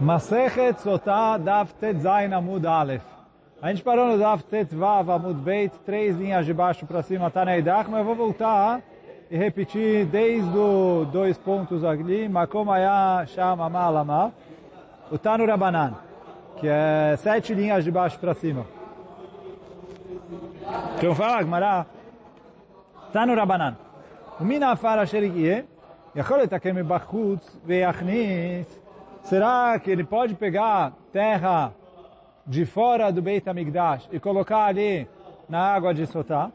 Masechet Sotah Daf Tet Zayin Amud Aleph. A gente parou no Daf Tet Vav Amud Beit, três linhas de baixo para cima, tá na Idach, mas eu vou voltar e repetir desde os dois pontos ali, Makom Aya Sham Amal Amal, o Tanu Rabanan, que é sete linhas de baixo para cima. Então fala, Gmará, Tanu Rabanan. ומן העפר אשר יהיה, יכול לתקן מבחוץ ויכניס. Será que ele pode pegar terra de fora do Beit HaMikdash e colocar ali na água de Sotá?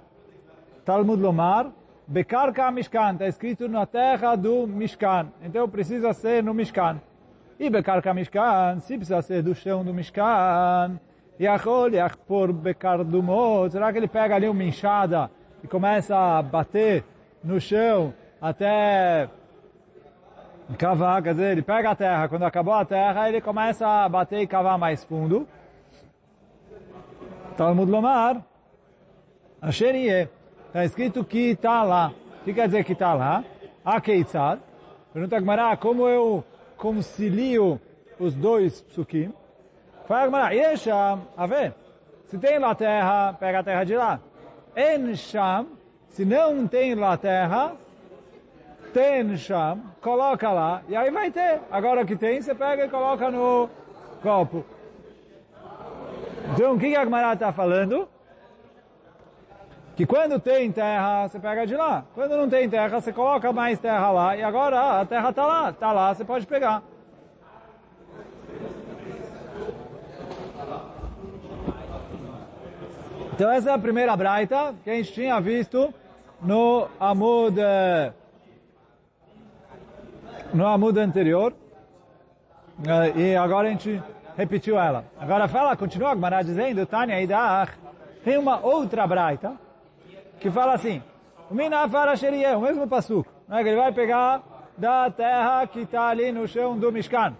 Talmud Lomar, Bekarka Mishkan, está escrito na terra do Mishkan. Então precisa ser no Mishkan. E Bekarka Mishkan, se precisa ser do chão do Mishkan, Yachol Yachpor Bekardumot, será que ele pega ali uma enxada e começa a bater no chão até cavar, quer dizer, ele pega a terra, quando acabou a terra, ele começa a bater e cavar mais fundo. Talmud Lomar, Asherie, está escrito que está lá. O que quer dizer que está lá? A Keitzad. Pergunta a Gmará, como eu concilio os dois psukim? Fala Gmará, Yesham, a ver, se tem lá terra, pega a terra de lá. En Sham, se não tem lá terra, tem cham, coloca lá, e aí vai ter. Agora que tem, você pega e coloca no copo. Então, o que a Gemara está falando? Que quando tem terra, você pega de lá. Quando não tem terra, você coloca mais terra lá, e agora a terra está lá. Está lá, você pode pegar. Então essa é a primeira braita que a gente tinha visto no Amud no amudo anterior. Eh, e agora a gente repetiu ela. Agora fala, continua Agmará dizendo, Tânia Idar, tem uma outra braita que fala assim, o Minafara Xerier, o mesmo passuco, né, ele vai pegar da terra que está ali no chão do Mishkan.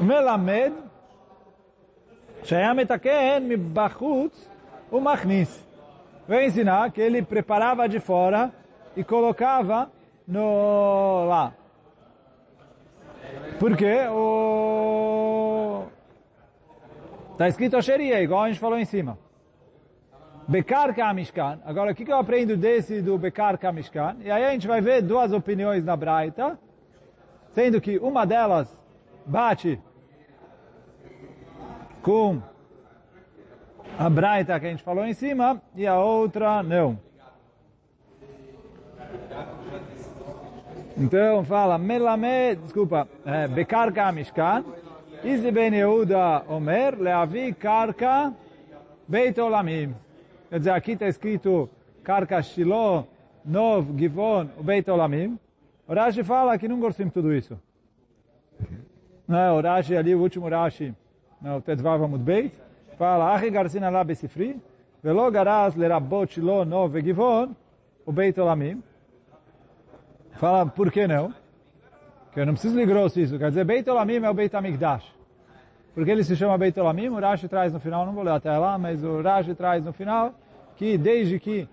Melamed, Shayametaken, Mibachutz, o Machnis. vem ensinar que ele preparava de fora e colocava no lá. Porque o está escrito Sheria, igual a gente falou em cima. Bekar Kamishkan. Agora, o que, que eu aprendo desse do Bekar Kamishkan? E aí a gente vai ver duas opiniões na Braita, sendo que uma delas bate com a Braita que a gente falou em cima e a outra não. Então fala, Melame, desculpa, é, Bekarka Mishkan, Izi Ben Yehuda Omer, Leavi Karka Beit Olamim. Quer dizer, aqui está escrito Karka Shiloh, Nov, Givon, Beit Olamim. O Rashi fala que não gostamos de tudo isso. Não, o Rashi ali, o último Rashi, no Tetzvav Amud Beit, fala, Achi Garsina La Besifri, Velo Garaz Lerabot Shiloh, Nov, Givon, o Beit Olamim. Fala, por que não? Que eu não preciso de grosso isso. Quer dizer, Beit Olamim é o Beit Amigdash. Porque ele se chama Beit Olamim, o Rashi traz no final, não vou ler até lá, mas o Rashi traz no final, que desde que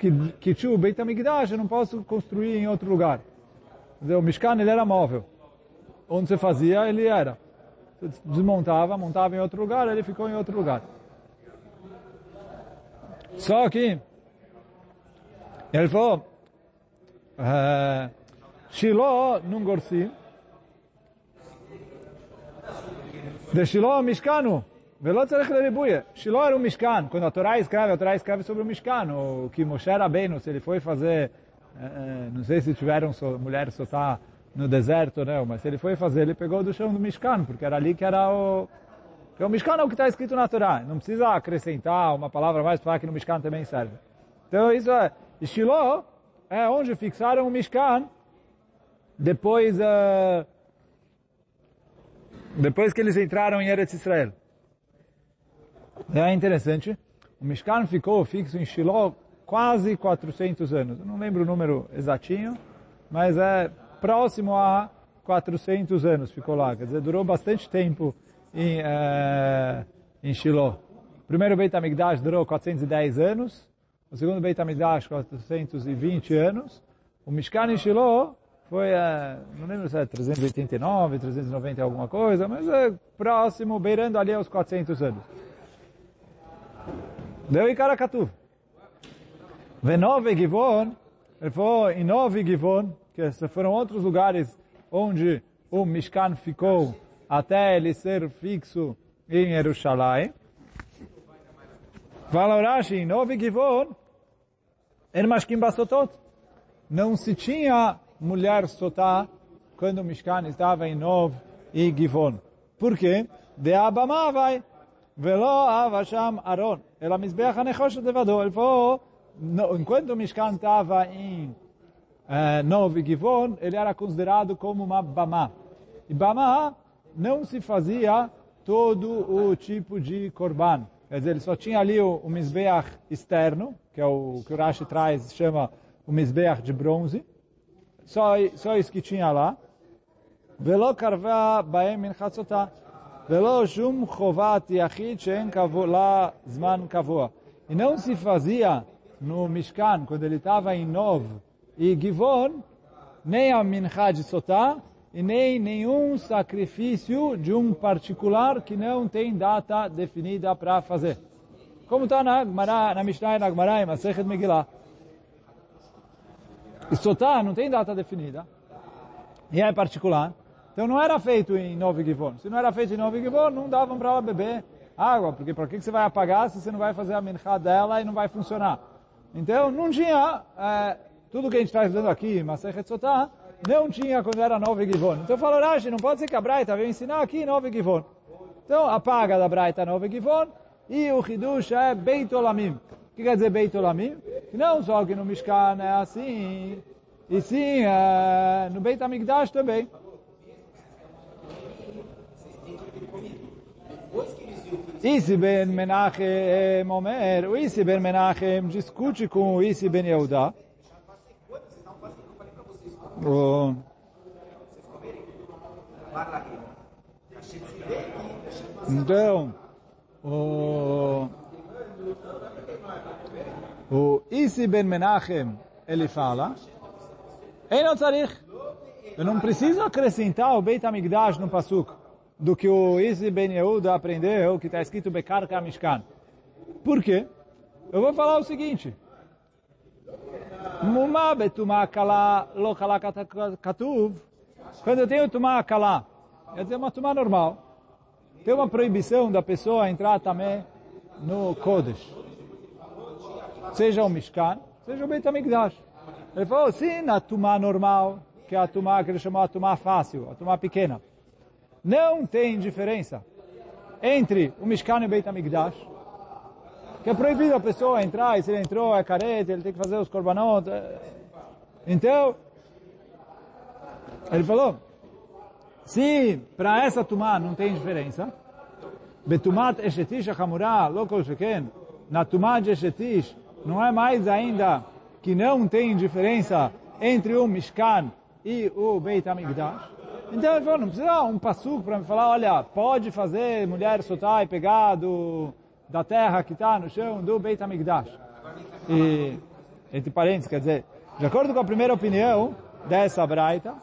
que, que tinha o Beit Amigdash, eu não posso construir em outro lugar. Quer dizer, o Mishkan, ele era móvel. Onde você fazia, ele era. Você desmontava, montava em outro lugar, ele ficou em outro lugar. Só que, ele falou, Shiloh não gorsi. De Shiloh Mishkanu. ולא צריך לריבוי. Shiloh era um Mishkan. Quando a Torá escreve, a Torá escreve sobre o Mishkan. O que Moshe Rabbeinu, se ele foi fazer, não sei se tiveram mulheres só tá no deserto, não, mas se ele foi fazer, ele pegou do chão do Mishkan, porque era ali que era o... Porque o Mishkan é o que está escrito na Torá. Não precisa acrescentar uma palavra mais para falar que no Mishkan também serve. Então isso é... Shiloh é onde fixaram o Mishkan depois, uh, depois que eles entraram em Eretz Israel. É interessante, o Mishkan ficou fixo em Shiloh quase 400 anos. Eu não lembro o número exatinho, mas é próximo a 400 anos ficou lá. Quer dizer, durou bastante tempo em, uh, em Shiloh. O primeiro Beit HaMikdash durou 410 anos, o segundo Beit HaMikdash 420 anos, o Mishkan Shiloh foi, é, não lembro se é 389, 390 alguma coisa, mas é próximo, beirando ali aos 400 anos. Deu em Karakatuv. Venove Givon, ele foi em Nove Givon, que foram outros lugares onde o Mishkan ficou até ele ser fixo em Jerusalém. Fala Rashi, Nove Givon, er mashkim basotot. Não se tinha mulher sotá quando o Mishkan estava em Nov e Givon. Por quê? De Abama vai. Velo avasham Aron. Ela misbeach hanechoshet levado. Ele falou, enquanto o Mishkan estava em uh, Nov e Givon, ele era considerado como uma Bama. E Bama não se fazia todo o tipo de korban. Quer dizer, ele só tinha ali o, o Mizbeach externo, que é o que o Rashi traz, chama o Mizbeach de bronze. Só, só isso que tinha lá. Velo karva baem min chatzotah. Velo shum chovat yachid she'en la zman kavua. E não se fazia no Mishkan, quando ele estava em Nov e Givon, nem a mincha de e nem nenhum sacrifício de um particular que não tem data definida para fazer. Como está na, na Mishnah e na Gemara, em Masechet Megillah. Sotá não tem data definida, e é particular. Então não era feito em Nove Givon. Se não era feito em Nove Givon, não davam para ela beber água, porque para que você vai apagar se você não vai fazer a mincha dela e não vai funcionar? Então não tinha, é, tudo que a gente está estudando aqui, Masechet Sotá, não tinha quando era nove Givon. Então falou, Rashi, não pode ser que a Braita veio ensinar aqui nove Givon. Então apaga da Braita nove Givon e o Hidush é Beit Olamim. O que quer dizer Beit Olamim? Não só que no Mishkan é assim, e sim é, no Beit Amigdash também. Isi ben Menachem Omer, o Isi ben Menachem discute com o Isi ben Yehuda, o... Então, o, o Isi Ben Menachem, ele fala, não tzarich, eu não preciso acrescentar o Beit HaMikdash no Pasuk, do que o Isi Ben Yehuda aprendeu, que está escrito Bekar Kamishkan. Por quê? Eu vou falar o seguinte. Quando eu tenho tumá kalá, quer dizer uma tumá normal, tem uma proibição da pessoa entrar também no Kodesh. Seja o Mishkan, seja o Beit HaMikdash. Ele falou, sim, na tumá normal, que é a tumá que ele chamou a tumá fácil, a tumá pequena. Não tem diferença entre o Mishkan e o Beit HaMikdash que é proibido a pessoa entrar, e se ele entrou é careta, ele tem que fazer os korbanot. Então, ele falou, se para essa tumá não tem diferença, betumat eshetish achamurá, lokol sheken, na tumá de eshetish, não é mais ainda que não tem diferença entre o Mishkan e o Beit HaMikdash. Então ele falou, não precisa um passuco para me falar, olha, pode fazer mulher soltar e pegar do da terra que está no chão do Beit HaMikdash. E, entre parênteses, quer dizer, de acordo com a primeira opinião dessa braita,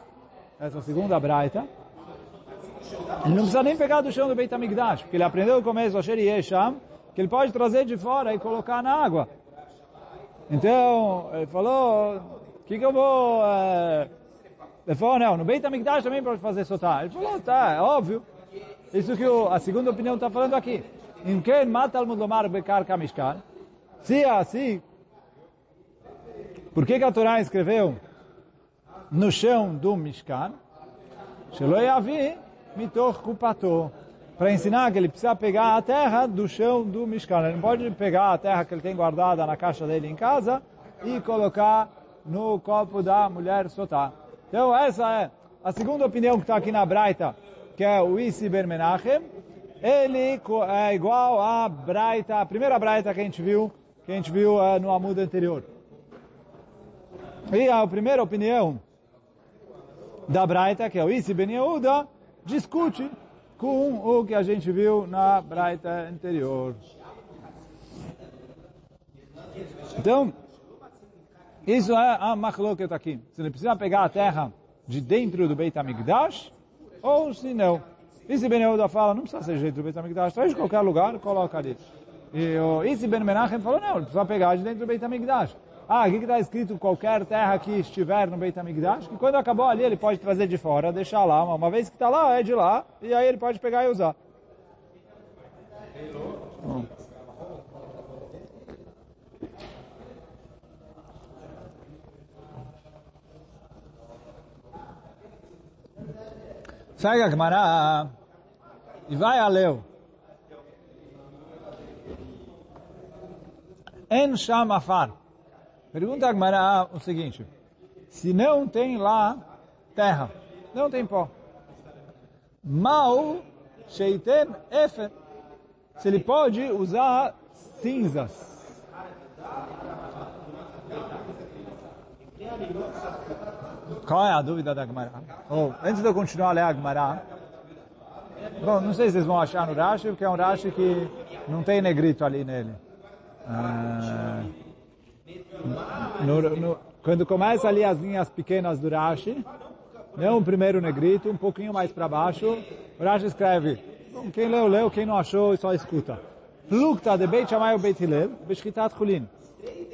essa segunda braita, ele não precisa nem pegar do chão do Beit HaMikdash, porque ele aprendeu no começo, Asher Yesham, que ele pode trazer de fora e colocar na água. Então, ele falou, o que, que eu vou... É... Ele falou, não, no Beit HaMikdash também pode fazer sotar. Ele falou, tá, é óbvio. Isso que o, a segunda opinião está falando aqui. Em quem mata Lomar Bekar Kamishkan? Se é assim, por que, que a Torá escreveu no chão do Mishkan? Shelo Yavi Mitoch Kupato. Para ensinar que ele precisa pegar a terra do chão do Mishkan. Ele não pode pegar a terra que ele tem guardada na caixa dele em casa e colocar no copo da mulher Sotá. Então essa é a segunda opinião que está aqui na Braita, que é o Isi Ben Menachem ele é igual à Braita, a primeira Braita que a gente viu, que a gente viu uh, no Amudo anterior. E a primeira opinião da Braita, que é o Isi Ben Yehuda, discute com o que a gente viu na Braita anterior. Então, isso é a machloket aqui. Você não precisa pegar a terra de dentro do Beit HaMikdash, ou se não. E se Ben Yehuda fala, não precisa ser dentro do Beit HaMikdash, traz de qualquer lugar, coloca ali. E o Ben Menachem falou, não, precisa pegar de dentro do Beit HaMikdash. Ah, aqui está escrito qualquer terra que estiver no Beit HaMikdash, que quando acabou ali ele pode trazer de fora, deixar lá, uma, vez que está lá, é de lá, e aí ele pode pegar e usar. Segue a Gemara e vai a Leu. En Sham Afar. Pergunta a Gemara o seguinte. Se não tem lá terra, não tem pó. Mal Sheiten Efer. Se ele pode usar cinzas. Qual é a dúvida da Gemara? Oh, antes de eu continuar a ler a Gemara, bom, não sei se vocês vão achar no Rashi, porque é um Rashi que não tem negrito ali nele. Ah, no, no, quando começa ali as linhas pequenas do Rashi, não o primeiro negrito, um pouquinho mais para baixo, o Rashi escreve, quem leu, leu, quem não achou, só escuta. Plukta de Beit Shammai ou Beit Hillel, Beshchitat Chulin.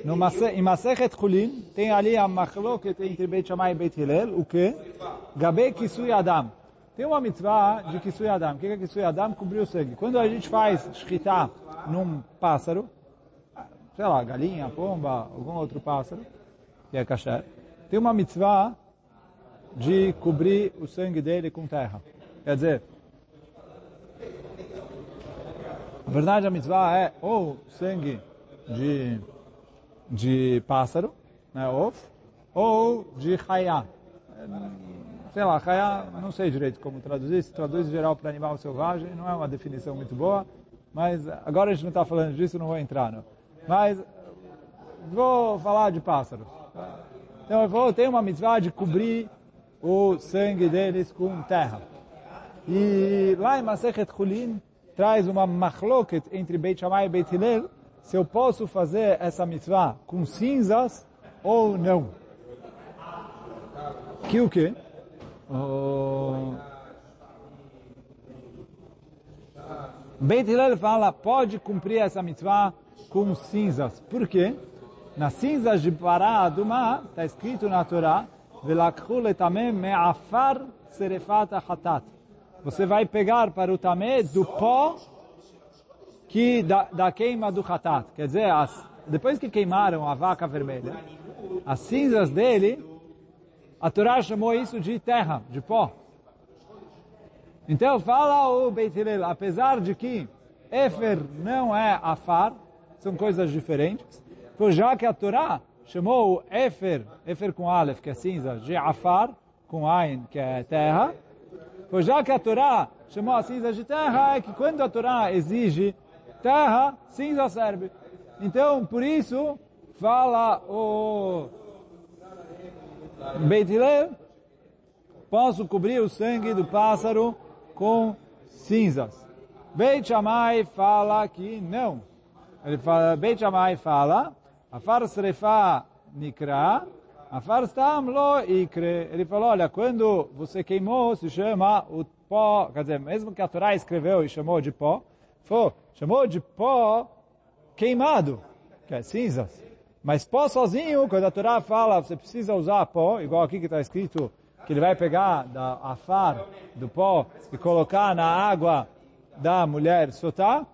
No em Masechet Chulin, tem ali a machloket entre Beit Shammai e Beit Hillel, o que? Gabe Kisui Adam. Tem uma mitzvah de Kisui Adam. O que é Kisui Adam? Cobrir o sangue. Quando a gente faz shkita num pássaro, sei lá, galinha, pomba, algum outro pássaro, que é kasher, tem uma mitzvah de cobrir o sangue dele com terra. Quer dizer, a verdade a mitzvah é ou sangue de, de pássaro, né, of, ou de chayá. Sei lá, chayá, não sei direito como traduzir, se traduz em geral para animal selvagem, não é uma definição muito boa, mas agora a gente não está falando disso, não vou entrar. Não. Mas vou falar de pássaros. Então eu vou, tem uma mitzvah de cobrir o sangue deles com terra. E lá em Masechet Chulin traz uma machloket entre Beit Shammai e Beit Hillel se eu posso fazer essa mitzvah com cinzas ou não. Que o quê? Oh... Beit Hillel fala, pode cumprir essa mitzvah com cinzas. Por quê? Nas cinzas de Pará Adumá, está escrito na Torá. Você vai pegar para o tamé do pó que da, da queima do hatat. Quer dizer, as, depois que queimaram a vaca vermelha, as cinzas dele, a Torá chamou isso de terra, de pó. Então fala o Beit apesar de que Efer não é afar, são coisas diferentes. Pois já que a Torá chamou o Efer, Efer com Aleph, que é cinza, de Afar, com Ain, que é terra, pois já que a Torá chamou a cinza de terra, é que quando a Torá exige terra, cinza serve. Então, por isso, fala o Beit Hillel, posso cobrir o sangue do pássaro com cinzas. Beit Shammai fala que não. Ele fala, Beit Shammai fala, Afar Srefa Nikra, Afar Stam Lo Ikre. Ele falou, olha, quando você queimou, se chama o pó, quer dizer, mesmo que a Torá escreveu e chamou de pó, foi, chamou de pó queimado, que é cinzas. Mas pó sozinho, quando a Torá fala, você precisa usar pó, igual aqui que está escrito, que ele vai pegar da afar, do pó, e colocar na água da mulher sotar,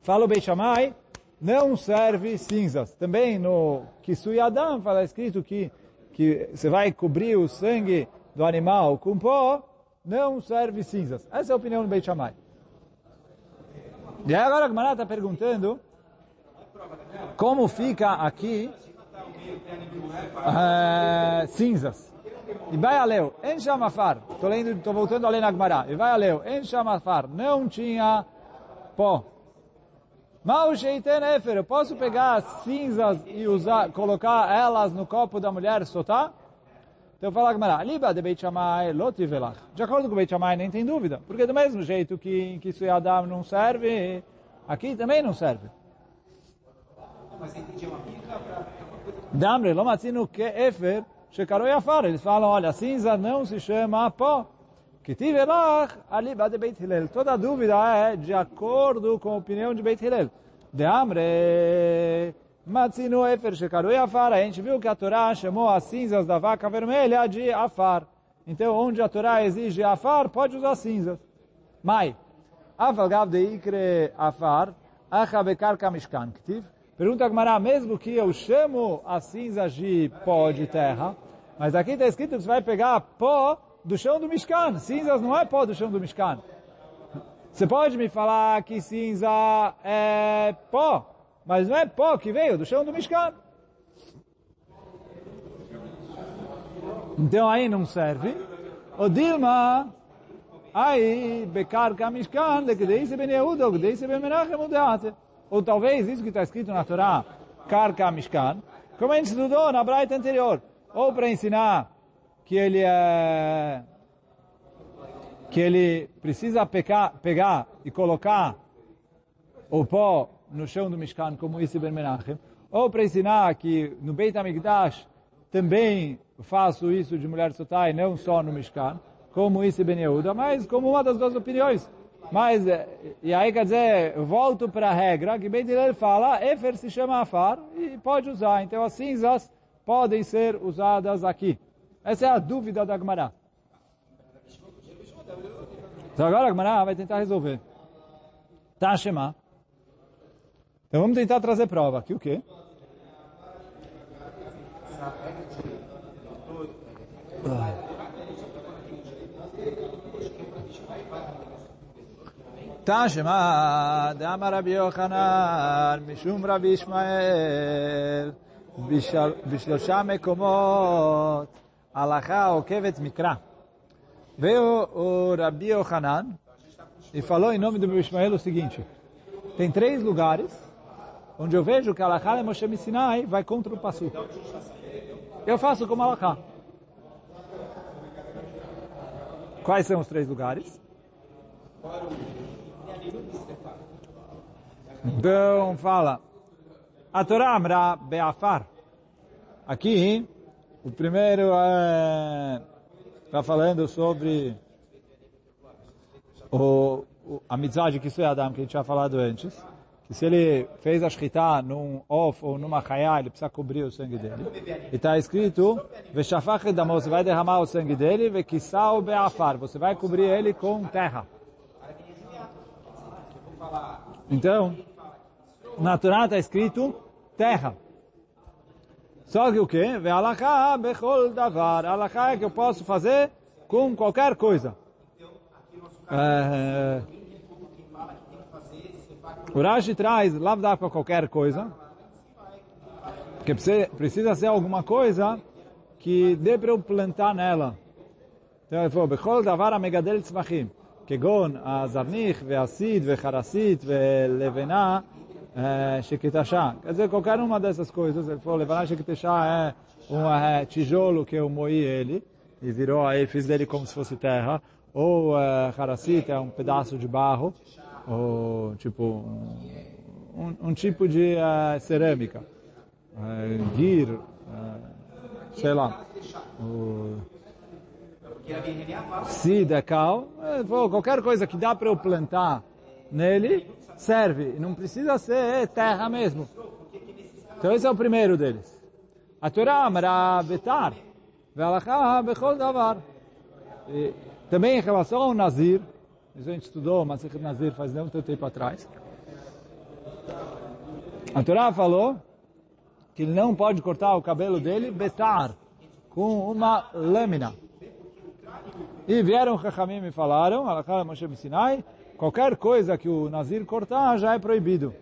fala o Beit Shammai, não serve cinzas. Também no Kisui Adam fala escrito que, que você vai cobrir o sangue do animal com pó, não serve cinzas. Essa é a opinião do Beit Shammai. E agora a Gemara está perguntando como fica aqui uh, cinzas. E vai a leu, em chamafar, estou voltando a ler na Gemara, e vai a leu, em chamafar, não tinha pó. Mal sheiten efer, eu posso pegar cinzas e usar, colocar elas no copo da mulher sotar? Então fala Gamara, liba de Beit Shammai lotivelach. De acordo com o Beit Shammai, nem tem dúvida. Porque do mesmo jeito que, que Sui Adam não serve, aqui também não serve. Damre, lo matzinu que efer Shekarou Yafar. Eles falam, olha, cinza não se chama pó. Que tive lá, ali, de Beit Hillel. Toda dúvida é de acordo com a opinião de Beit Hillel. De Amre, Matzinu Efer Shekarou Yafar. A gente viu que a Torá chamou as cinzas da vaca vermelha de Afar. Então, onde a Torá exige Afar, pode usar cinzas. Mai. Avalgav de Ikre Afar, Achabekar Kamishkan. Pergunta a Gmará, mesmo que eu chamo as cinzas de pó de terra, mas aqui está escrito que você vai pegar pó do chão do Mishkan. Cinzas não é pó do chão do Mishkan. Você pode me falar que cinza é pó, mas não é pó que veio do chão do Mishkan. Então aí não serve. O Dilma, aí, Bekarka Mishkan, Lekedeise Ben Yehuda, Lekedeise Ben Menachem. Ou talvez isso que está escrito na Torá, Karka Mishkan, como a gente estudou na Braita anterior. Ou para ensinar que ele é que ele precisa pecar, pegar e colocar o pó no chão do Mishkan, como isso Ben Menachem, ou para ensinar que no Beit HaMikdash também faço isso de mulher sotai, não só no Mishkan, como isso Ben Yehuda, mas como uma das duas opiniões. Mas, e aí quer dizer, volto para a regra, que Ben Hillel fala, Efer se chama Afar, e pode usar. Então as cinzas podem ser usadas aqui. Essa é a dúvida da Gemara. Então agora a Gemara vai tentar resolver. Tá, Shema. Então vamos tentar trazer prova aqui. O quê? תשמע, דאמר רבי יוחנן, משום רבי ישמעאל, בשלושה מקומות, Alahá Okevet Mikra. Veio o Rabi Ochanan e falou em nome do meu Ismael o seguinte, tem três lugares onde eu vejo que Alahá e Moshe Missinai vai contra o Passu. Eu faço como Alahá. Quais são os três lugares? Então, fala. A Torá Amra Beafar. Aqui, o primeiro está é, falando sobre o, o, a mitzvah de Kisui Adam, que a gente tinha falado antes. Que se ele fez a shkita num off ou numa chaya, ele precisa cobrir o sangue dele. E está escrito, você vai derramar o sangue dele, Vekisau Beafar, você vai cobrir ele com terra. Então, na Torá está escrito terra. Só que o quê? Ve'alaká bechol davar. Alaká é que eu posso fazer com qualquer coisa. É, o Rashi traz lavdafka qualquer coisa, porque precisa ser alguma coisa que dê para eu plantar nela. Então ele falou, bechol davar amegadel tzmachim. כגון הזרניך והסיד וחרסית ולבנה é, Quer dizer, qualquer uma dessas coisas, ele falou, Levaná Shekitashá é um é, tijolo que eu moí ele, e virou aí, fiz dele como se fosse terra, ou é, Harassit é um pedaço de barro, ou tipo, um, um tipo de é, cerâmica, é, gir, é, sei lá, o, sidecal, é é, qualquer coisa que dá para eu plantar nele, serve. Não precisa ser terra mesmo. Então esse é o primeiro deles. A Torá amra betar, ve'alacha bechol davar. Também em relação ao Nazir, a gente estudou mas Nazir faz não tanto tempo atrás. A Torá falou que ele não pode cortar o cabelo dele betar, com uma lâmina. E vieram Chachamim e falaram, Alakha Moshe Sinai, qualquer coisa que o Nazir cortar já é proibido.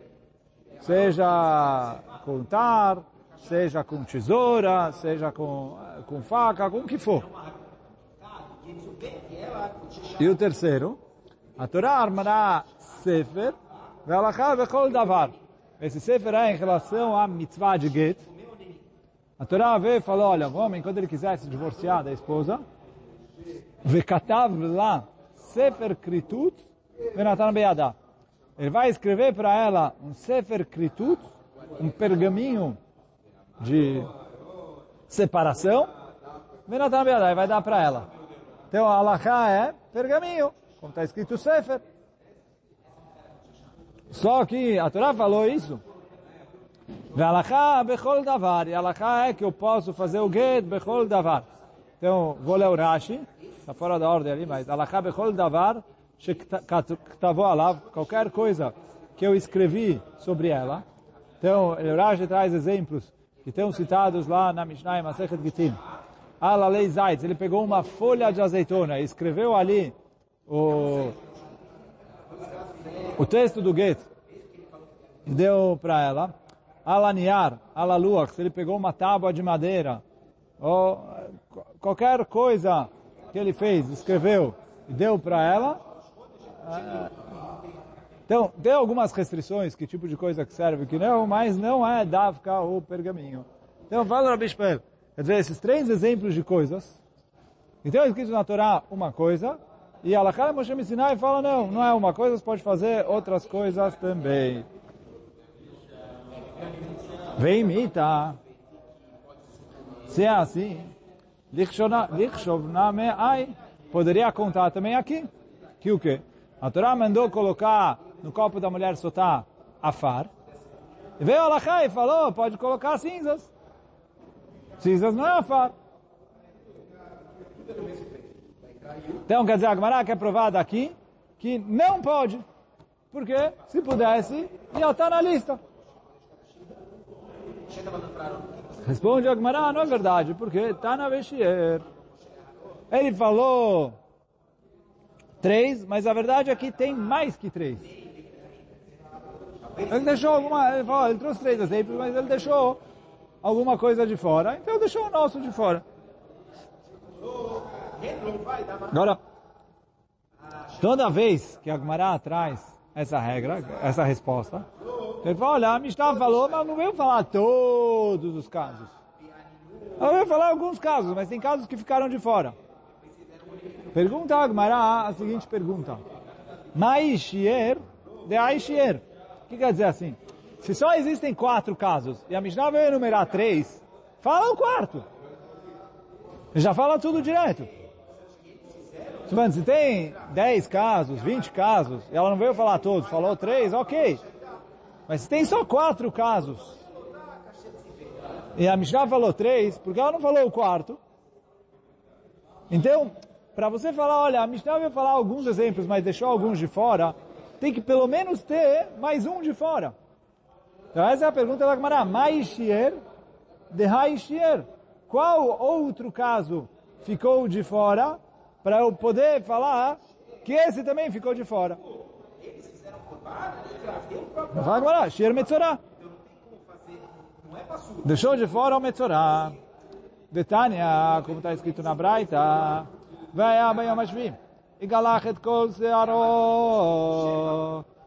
Seja com tar, seja com tesoura, seja com, com faca, com o que for. E o terceiro, a Torá armará Sefer, Velachá Vechol Davar. Esse Sefer é em relação à mitzvah de Get. A Torá vê e falou, olha, o homem, quando ele quiser se divorciar da esposa, Vekatav lá Sefer Kritut Venatan beada, Ele vai escrever para ela um Sefer Kritut, um pergaminho de separação. Venatan ele vai dar para ela. Então, a é pergaminho, como está escrito Sefer. Só que a Torá falou isso. Alaká bechol davar. E alaká é que eu posso fazer o get bechol davar. Então, vou ler o Rashi. Está fora da ordem ali, mas Alaha bechol davar Qualquer coisa que eu escrevi sobre ela. Então, Rashi traz exemplos que estão citados lá na Mishnah e Masechet Gittin. Alalei Zaitz, ele pegou uma folha de azeitona e escreveu ali o, o texto do Get e deu para ela. Alaniar, Alaluax, ele pegou uma tábua de madeira ou qualquer coisa que ele fez, escreveu e deu para ela então, tem algumas restrições, que tipo de coisa que serve, que não, mas não é davka o pergaminho. Então, fala Rabi Shmuel, quer dizer, esses três exemplos de coisas, então é escrito na Torá uma coisa, e Alakara Moshe me ensinar e fala, não, não é uma coisa, você pode fazer outras coisas também. Vem mita. Se é assim, Lichshovna ai, poderia contar também aqui, que o quê? A Torá mandou colocar no copo da mulher soltar afar. E veio Alachá e falou, pode colocar cinzas. Cinzas não é afar. Então, quer dizer, a Gemara quer provar daqui que não pode. Porque, se pudesse, ia estar na lista. Responde a Gemara, não é verdade, porque está na Veshier. Ele falou três, mas a verdade é que tem mais que três. Ele deixou alguma, ele, falou, ele trouxe três exemplos, mas ele deixou alguma coisa de fora, então deixou o nosso de fora. Agora, toda vez que a Gemara traz essa regra, essa resposta, ele fala, olha, a Mishnah falou, mas não veio falar todos os casos. Ela veio falar alguns casos, mas tem casos que ficaram de fora. Pergunta Agmará a seguinte pergunta. Maishier de Aishier. O que quer dizer assim? Se só existem quatro casos e a Mishnah veio enumerar três, fala o quarto. Já fala tudo direto. Se tem dez casos, vinte casos, e ela não veio falar todos, falou três, ok. Mas se tem só quatro casos, e a Mishnah falou três, porque ela não falou o quarto, então, para você falar, olha, a Mishnah vai falar alguns exemplos, mas deixou alguns de fora, tem que pelo menos ter mais um de fora. Então essa é a pergunta da Gemara. Maishier de Haishier. Qual outro caso ficou de fora para eu poder falar que esse também ficou de fora? Fala agora, Shir Metzorah. Deixou de fora o Metzorah. Betânia, como está escrito na Braita. והיה ביום השביעי. יגלח את כל שערו.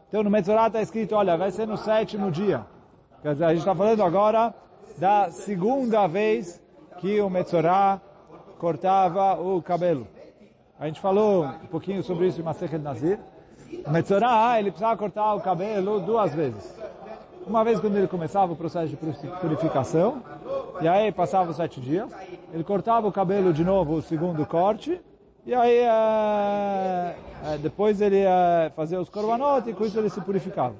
Então no Metzorah está escrito, olha, vai ser no sétimo dia. Quer dizer, a gente está falando agora da segunda vez que o Metzorah cortava o cabelo. A gente falou um pouquinho sobre isso em Masechet Nazir. O Metzorah, ele precisava cortar o cabelo duas vezes. Uma vez quando ele começava o processo de purificação, e aí passava os sete dias, ele cortava o cabelo de novo, o segundo corte, e aí, é, é, depois ele é, fazia os korbanot e com isso ele se purificava.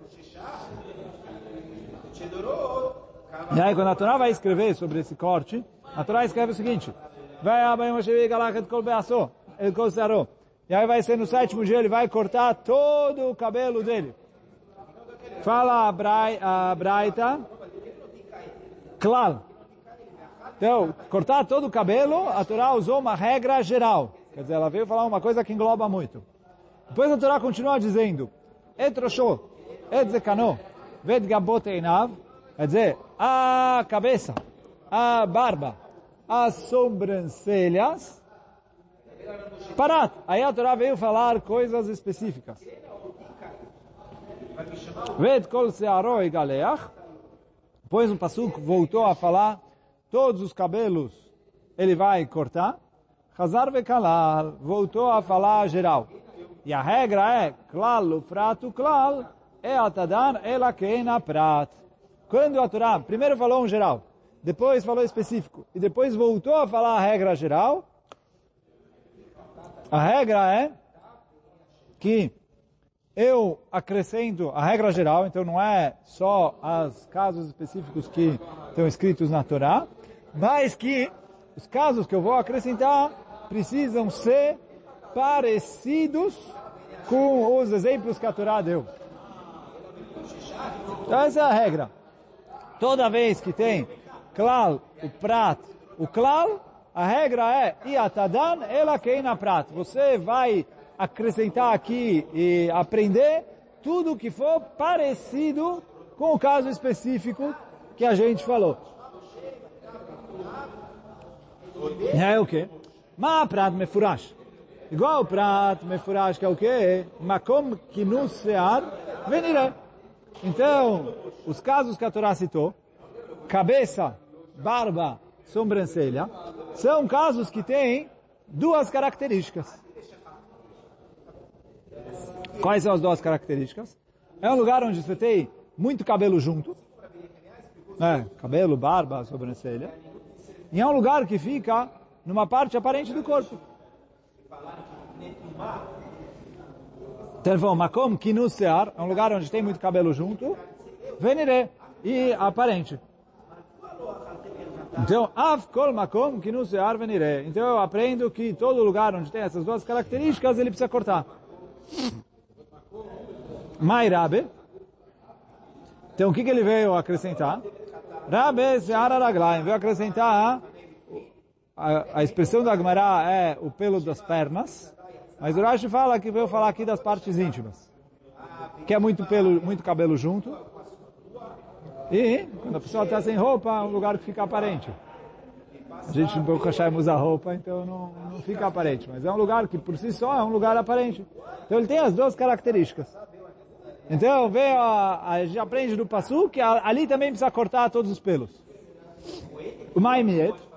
E aí, quando a Torá vai escrever sobre esse corte, a Torá escreve o seguinte, vai e aí vai ser no sétimo dia, ele vai cortar todo o cabelo dele. Fala a, Brai, a Braita, klal. Então, cortar todo o cabelo, a Torá usou uma regra geral. Quer dizer, ela veio falar uma coisa que engloba muito. Depois a Torá continua dizendo, Et rosho, et zekano, vet gabot einav, quer dizer, a cabeça, a barba, as sobrancelhas, parat. Aí a Torá veio falar coisas específicas. Vet kol searo e galeach, depois o Pasuk voltou a falar, todos os cabelos ele vai cortar, Hazar Vekalal voltou a falar geral. E a regra é, klal ufrat klal, é atadan ela keina prat. Quando a Torá primeiro falou um geral, depois falou específico, e depois voltou a falar a regra geral, a regra é que eu acrescento a regra geral, então não é só os casos específicos que estão escritos na Torá, mas que os casos que eu vou acrescentar precisam ser parecidos com os exemplos que a Torá deu. Então essa é a regra. Toda vez que tem klal, o prat, o klal, a regra é iatadan ela na prat. Você vai acrescentar aqui e aprender tudo que for parecido com o caso específico que a gente falou. É o quê? Ma prat mefurash. Igual prat mefurash que é o quê? Makom kinus sear venire. Então, os casos que a Torá citou, cabeça, barba, sobrancelha, são casos que têm duas características. Quais são as duas características? É um lugar onde você tem muito cabelo junto, né? cabelo, barba, sobrancelha, e é um lugar que fica numa parte aparente do corpo. Então, makom kinusear, é um lugar onde tem muito cabelo junto, venire, e aparente. Então, av kol makom kinusear venire. Então eu aprendo que todo lugar onde tem essas duas características, ele precisa cortar. Mai Rabe. Então o que, que ele veio acrescentar? Rabe Seara Raglaim. Veio acrescentar a, a expressão da Gemara é o pelo das pernas. Mas o Rashi fala que veio falar aqui das partes íntimas. Que é muito pelo, muito cabelo junto. E quando a pessoa está sem roupa, é um lugar que fica aparente. A gente um pouco usa roupa, então não, não fica aparente. Mas é um lugar que por si só é um lugar aparente. Então ele tem as duas características. Então veio a, a gente aprende do Passu que ali também precisa cortar todos os pelos. O Maimiet.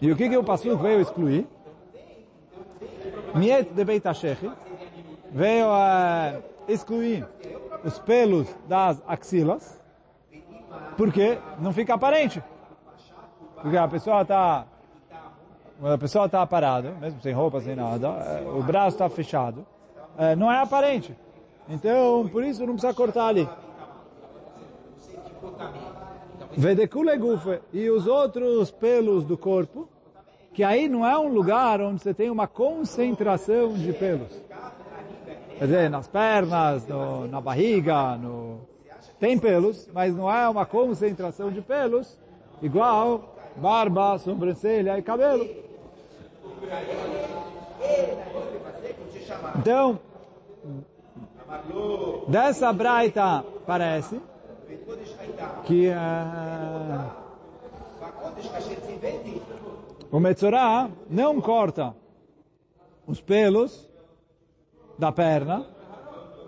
E o que, que o Passu veio excluir? Miet de Beit HaShechit. Veio a excluir os pelos das axilas. Porque não fica aparente. Porque a pessoa está a pessoa está parada, mesmo sem roupa, sem nada, eh, o braço está fechado, eh, não é aparente. Então, por isso não precisa cortar ali. Vedekule gufe. E os outros pelos do corpo, que aí não é um lugar onde você tem uma concentração de pelos. Quer dizer, nas pernas, no, na barriga, no... tem pelos, mas não é uma concentração de pelos igual barba, sobrancelha e cabelo. Então, Dessa braita parece que o Metzorah não corta os pelos da perna,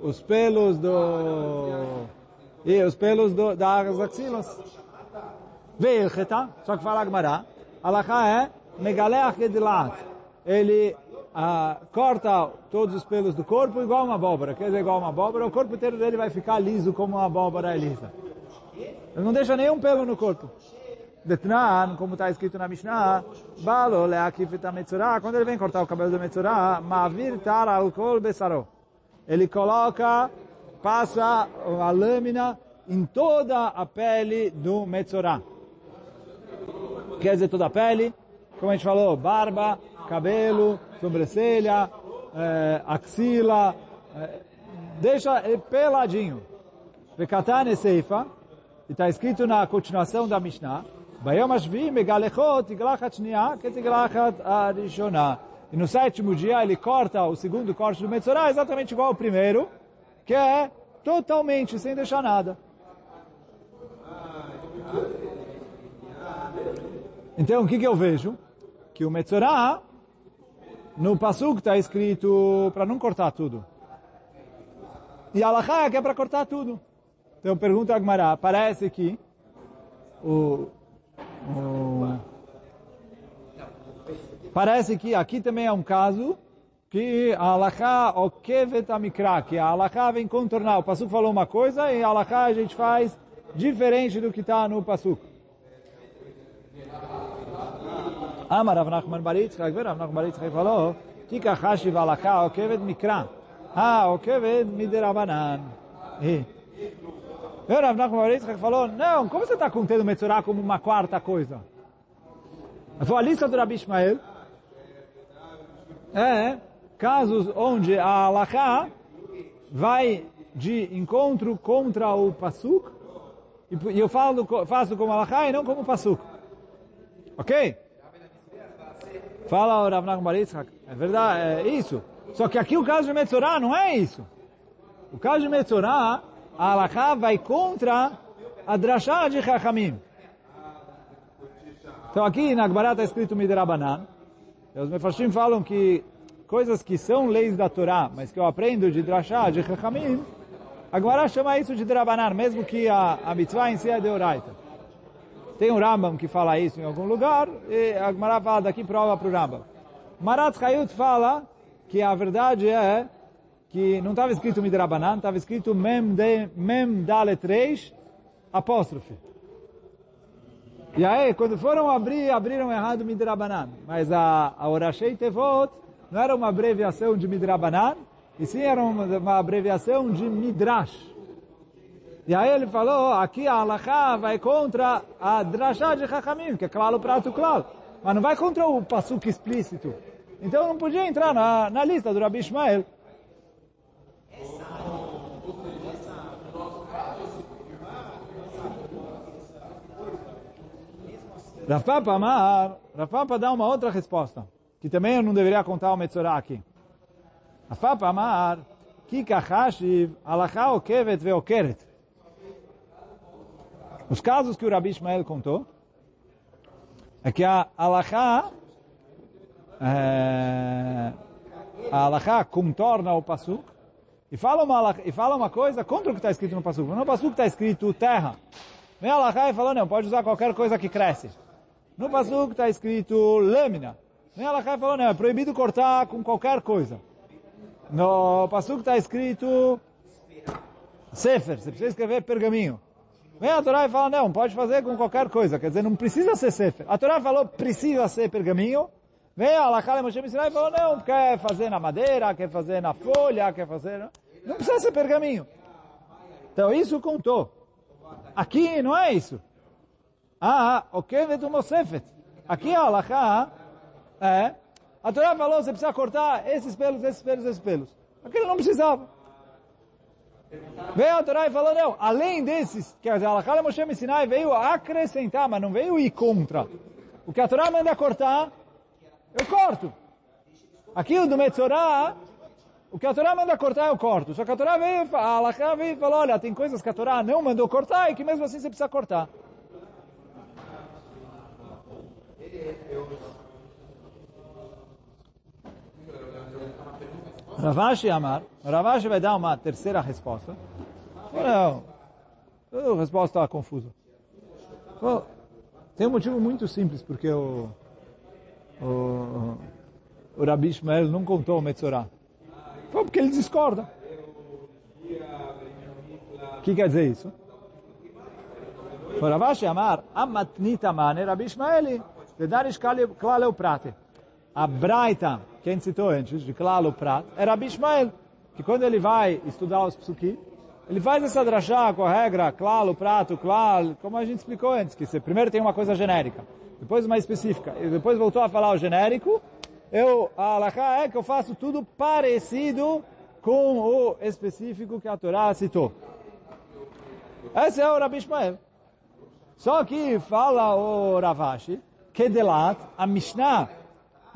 os pelos do e os pelos do, das axilas. Veio só que fala Agmará, Alaká é megaleach edilat. Ele ah, corta todos os pelos do corpo igual uma abóbora. Quer dizer, igual uma abóbora, o corpo inteiro dele vai ficar liso como uma abóbora é lisa. Ele não deixa nenhum pelo no corpo. Detnan, como está escrito na Mishnah, Balo leakif metzorah, quando ele vem cortar o cabelo do metzorah, mavir tar alcohol besaró. Ele coloca, passa a lâmina em toda a pele do metzorah. Quer dizer, toda a pele, como a gente falou, barba, cabelo, sobrancelha, é, axila, é, deixa peladinho. Vekatane seifa, e está escrito na continuação da Mishnah, megalechot iglachat. E no sétimo dia ele corta o segundo corte do Metzorah exatamente igual ao primeiro, que é totalmente sem deixar nada. Então, o que, que eu vejo? Que o Metzorah no Pasuk está escrito para não cortar tudo. E Alahá é que é para cortar tudo. Então pergunta a Gmará, parece que o, o, parece que aqui também é um caso que a Alahá okevet amikra, que a Alahá vem contornar. O Pasuk falou uma coisa e a Alahá a gente faz diferente do que está no Pasuk. Amar Rav Nachman Bar Yitzchak, Rav Nachman Bar falou, Tika Hashiv Alaka Okevet Mikra, Ah, Okevet Miderabanan. Rav Nachman falou, não, como você está contando Metzorah como uma quarta coisa? Foi a lista do Rabi Ishmael, é casos onde a Alaká vai de encontro contra o Pasuk, e eu falo, faço como Alaká e não como Pasuk. Ok? Fala o Rav Nachman é verdade, é isso. Só que aqui o caso de Metzorah não é isso. O caso de Metzorah, a vai contra a Drashá de Chachamim. Então aqui na Agbará está escrito Midrabanan. Os Mefarshim falam que coisas que são leis da Torá, mas que eu aprendo de Drashá, de Chachamim, Agbará chama isso de Drabanan, mesmo que a, a mitzvah em si é de Oraita. Tem um Rambam que fala isso em algum lugar, e Agmará fala daqui prova para o Rambam. Marat Hayut fala que a verdade é que não estava escrito Midrabanan, estava escrito Mem, de, mem Dalet Reish, apóstrofe. E aí, quando foram abrir, abriram errado Midrabanan. Mas a, a Orashei Tevot não era uma abreviação de Midrabanan, e sim era uma, uma abreviação de Midrash. E aí ele falou, aqui a Alaha vai contra a Drashá de Chachamim, que é claro, prato, claro. Mas não vai contra o Pasuk explícito. Então não podia entrar na, na lista do Rabi Ishmael. Rafapa Amar, Rafapa dá uma outra resposta, que também eu não deveria contar o Metzorah aqui. Rafapa Amar, Kika Hashiv, Alaha Okevet Veokeret. Os casos que o Rabi Ishmael contou, é que a Alaha, é, a Alaha contorna o Pasuk, e fala, uma, e fala uma coisa contra o que está escrito no Pasuk. No Pasuk está escrito terra. Vem a Alaha e fala, não, pode usar qualquer coisa que cresce. No Pasuk está escrito lâmina. Vem a Alaha e fala, não, é proibido cortar com qualquer coisa. No Pasuk está escrito Sefer, você precisa escrever pergaminho. Vem a Torá e fala, não, pode fazer com qualquer coisa. Quer dizer, não precisa ser Sefer. A Torá falou, precisa ser pergaminho. Vem a Alakala Moshe Misrai e falou, não, quer fazer na madeira, quer fazer na folha, quer fazer... Não precisa ser pergaminho. Então isso contou. Aqui não é isso. Ah, ok, vetumo Sefet. Aqui a Alaká é... A Torá falou, você precisa cortar esses pelos, esses pelos, esses pelos. Aquilo não precisava. Veio a Torá e falou, não, além desses, quer dizer, a Moshe Sinai veio acrescentar, mas não veio ir contra. O que a Torá manda cortar, eu corto. Aqui o do Metzorah, o que a Torá manda cortar, eu corto. Só que a Torá veio, a veio e falou, olha, tem coisas que a Torá não mandou cortar e que mesmo assim você precisa cortar. Ravashi Amar, Ravashi vai dar uma terceira resposta. Não, a resposta está confusa. Tem um motivo muito simples, porque o, o, o Rabi Ishmael não contou o Metzorah. Foi porque ele discorda. O que quer dizer isso? Ravashi Amar, Amatnita Mane, Rabi Ishmaeli, Dedarish Klaleu Prate. A Braita, quem citou antes, de Klalo Prat, era Bishmael, que quando ele vai estudar os psukim, ele faz essa drachá com a regra Klalo, Prato, Klal, como a gente explicou antes, que você primeiro tem uma coisa genérica, depois uma específica, e depois voltou a falar o genérico, eu, a alahá é que eu faço tudo parecido com o específico que a Torá citou. Esse é o Rabi Ishmael. Só que fala o Ravashi, que delat, a Mishnah,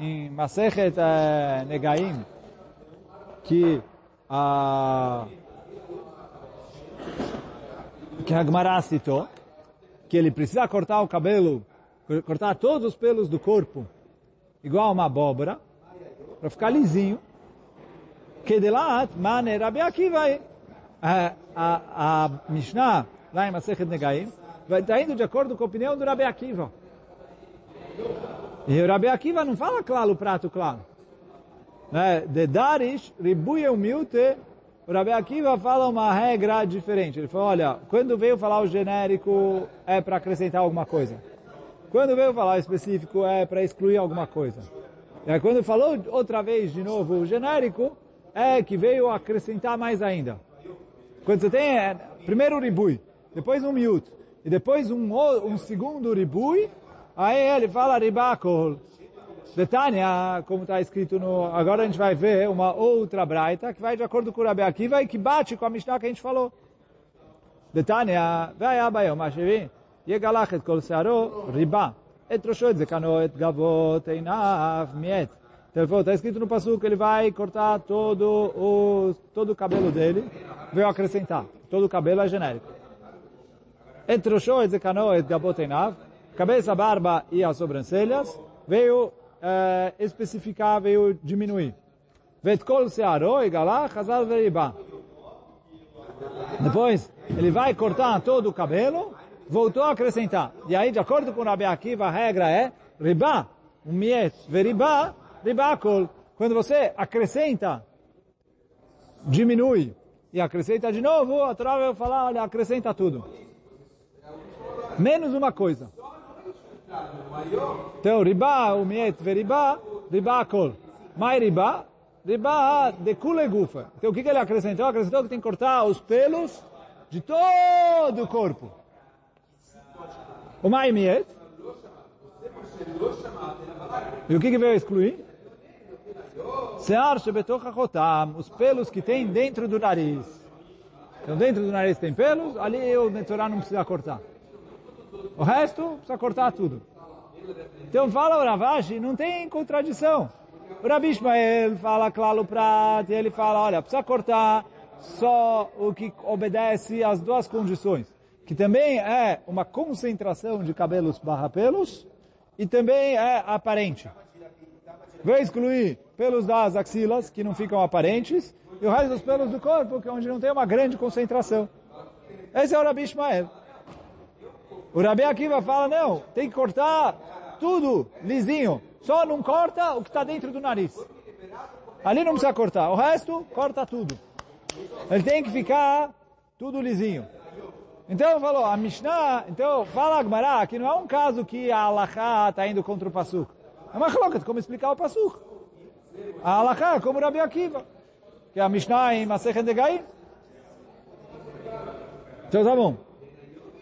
em Masechet uh, Negaim, que a que a citou, que ele precisa cortar o cabelo, cortar todos os pelos do corpo, igual uma abóbora, para ficar lisinho. Que de lá, mane Rabi Akiva, a, a, Mishnah, lá em Masechet Negaim, estar indo de acordo com a opinião do Rabi Akiva. E o Rabi Akiva não fala claro prato claro. Né? De Darish, ribuye humilde, o Rabi Akiva fala uma regra diferente. Ele falou, olha, quando veio falar o genérico é para acrescentar alguma coisa. Quando veio falar o específico é para excluir alguma coisa. E aí quando falou outra vez de novo o genérico, é que veio acrescentar mais ainda. Quando você tem é, primeiro o ribui, depois um miúdo, e depois um, um segundo ribui, aí ele fala ribakol. Betânia, como está escrito no... Agora a gente vai ver uma outra braita que vai de acordo com o Rabi Akiva e que bate com a Mishnah que a gente falou. Betânia, vai abayom, Mashevi, יגלח את כל שערו, ריבה. את ראשו, את זקנו, את גבות, עיניו, מעט. Então, está escrito no passo que ele vai cortar todo o, todo o cabelo dele, veio acrescentar. Todo o cabelo é genérico. Entre o show, et zekano, et gabot einav, cabeça, barba e as sobrancelhas, veio é, especificar, veio diminuir. Vetkol searo, egalá, chazal veriba. Depois, ele vai cortar todo o cabelo, voltou a acrescentar. E aí, de acordo com o Rabi Akiva, a regra é riba, um miet, veriba, ribakol. Quando você acrescenta, diminui e acrescenta de novo, a Torá vai falar, olha, acrescenta tudo. Menos uma coisa. Então, riba, o miet, veriba, ribakol. Mai riba, riba de kule gufa. Então, o que, que ele acrescentou? Acrescentou que tem que cortar os pelos de todo o corpo. O mai miet. E o que, que veio excluir? Os pelos que tem dentro do nariz. Então dentro do nariz tem pelos, ali o Netzorah não precisa cortar. O resto precisa cortar tudo. Então fala o Ravashi, não tem contradição. O Rabi Ishmael fala claro prat, ele fala, olha, precisa cortar só o que obedece às duas condições. Que também é uma concentração de cabelos barra pelos, e também é aparente. Vai excluir pelos das axilas, que não ficam aparentes, e o resto dos pelos do corpo, que é onde não tem uma grande concentração. Esse é o Rabi Ishmael. O Rabi Akiva fala, não, tem que cortar tudo lisinho. Só não corta o que está dentro do nariz. Ali não precisa cortar. O resto, corta tudo. Ele tem que ficar tudo lisinho. Então falou, a Mishnah, então fala Agmará, que não é um caso que a Alaha está indo contra o Pasuk. É uma coloca como explicar o Pasuk. A Alaha é como o Rabi Akiva, que é a Mishnah em Masechet Degaim. Então tá bom.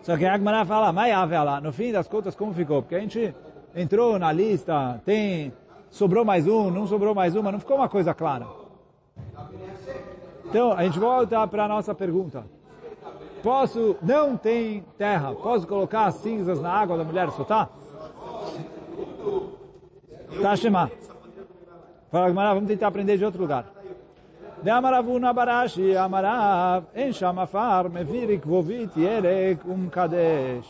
Só que a Agmará fala, mas lá, no fim das contas como ficou? Porque a gente entrou na lista, tem, sobrou mais um, não sobrou mais uma, não ficou uma coisa clara. Então, a gente volta para a nossa pergunta. Posso, não tem terra, posso colocar as cinzas na água da mulher soltar? Tá, Shema. Fala, Gamara, vamos tentar aprender de outro lugar. De Amaravuna Barashi, Amarav, En Shamafar, Mevirik Vovit, Yerek, Um Kadesh.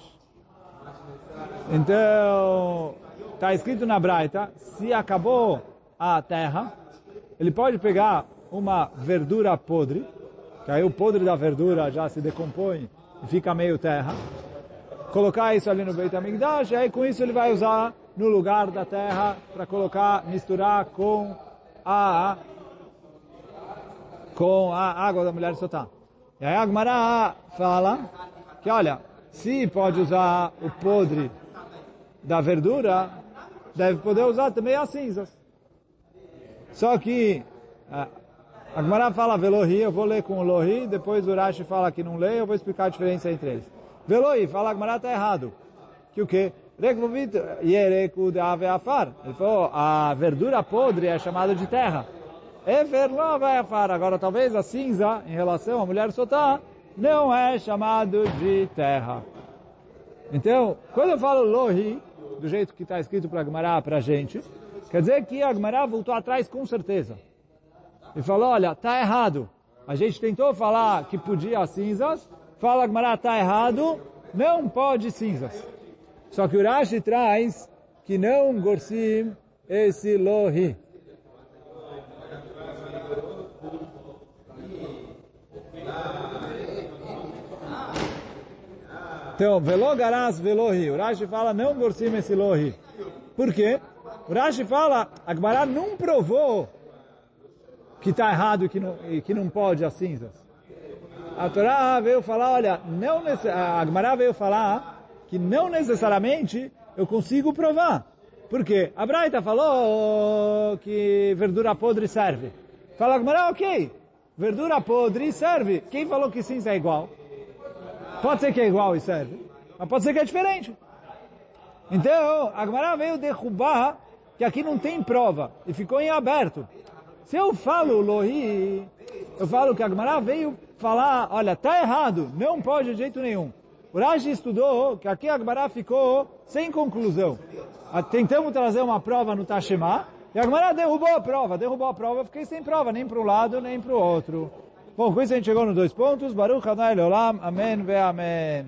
Então, está escrito na Braita, se acabou a terra, ele pode pegar uma verdura podre, que aí o podre da verdura já se decompõe e fica meio terra, colocar isso ali no Beit HaMikdash, e aí com isso ele vai usar no lugar da terra para colocar, misturar com a com a água da mulher Sotá. E aí a Agmará fala que, olha, se pode usar o podre da verdura, deve poder usar também as cinzas. Só que a Gemara fala Velohi, eu vou ler com o Lohi, depois o Rashi fala que não lê, eu vou explicar a diferença entre eles. Velohi, fala a Gemara está errado. Que o quê? Ele falou, a verdura podre é chamada de terra. Efer vai afar. Agora, talvez a cinza, em relação à mulher sotá, não é chamado de terra. Então, quando eu falo Lohi, do jeito que está escrito para a Gemara, para a gente, quer dizer que a Gemara voltou atrás com certeza e falou, olha, tá errado. A gente tentou falar que podia cinzas, fala que Mará tá errado, não pode cinzas. Só que o traz que não gorsim esse lohi. Então, velogaras velohi. O Rashi fala não gorsim esse lohi. Por quê? O Rashi fala, Agmará não provou que está errado e que, não, e que não pode as cinzas. A Torá veio falar, olha, não, a Agmará veio falar que não necessariamente eu consigo provar. Por quê? A Braita falou que verdura podre serve. Fala Agmará, ok, verdura podre serve. Quem falou que cinza é igual? Pode ser que é igual e serve, mas pode ser que é diferente. Então, Agmará veio derrubar que aqui não tem prova e ficou em aberto. Se eu falo lohi, eu falo que Agmará veio falar, olha, tá errado, não pode de jeito nenhum. O Rashi estudou que aqui Agmará ficou sem conclusão. Tentamos trazer uma prova no Tashema, e Agmará derrubou a prova, derrubou a prova, fiquei sem prova, nem para um lado, nem para o outro. Bom, com isso a gente chegou nos dois pontos. Baruch Adonai Leolam, Amém ve Amém.